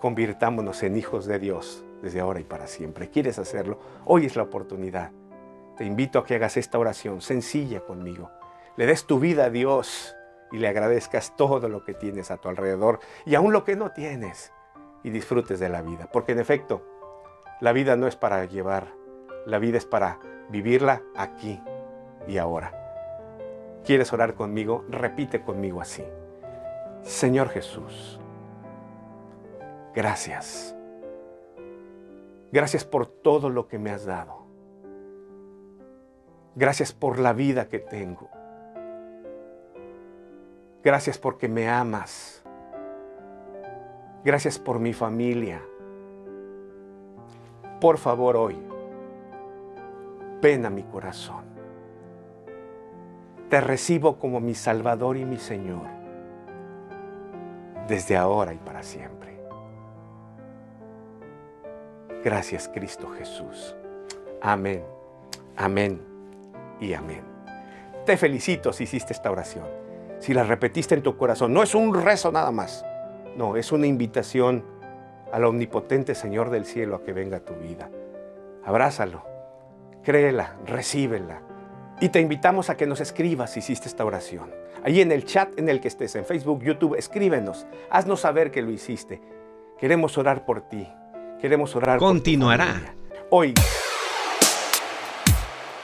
Convirtámonos en hijos de Dios desde ahora y para siempre. ¿Quieres hacerlo? Hoy es la oportunidad. Te invito a que hagas esta oración sencilla conmigo. Le des tu vida a Dios y le agradezcas todo lo que tienes a tu alrededor y aún lo que no tienes y disfrutes de la vida. Porque en efecto, la vida no es para llevar, la vida es para vivirla aquí y ahora. ¿Quieres orar conmigo? Repite conmigo así. Señor Jesús, gracias. Gracias por todo lo que me has dado. Gracias por la vida que tengo. Gracias porque me amas. Gracias por mi familia. Por favor hoy, ven a mi corazón. Te recibo como mi Salvador y mi Señor, desde ahora y para siempre. Gracias Cristo Jesús. Amén, amén y amén. Te felicito si hiciste esta oración, si la repetiste en tu corazón. No es un rezo nada más, no, es una invitación al omnipotente Señor del cielo a que venga a tu vida. Abrázalo, créela, recíbela. Y te invitamos a que nos escribas si hiciste esta oración. Ahí en el chat en el que estés, en Facebook, YouTube, escríbenos. Haznos saber que lo hiciste. Queremos orar por ti. Queremos orar Continuará. por ti. Hoy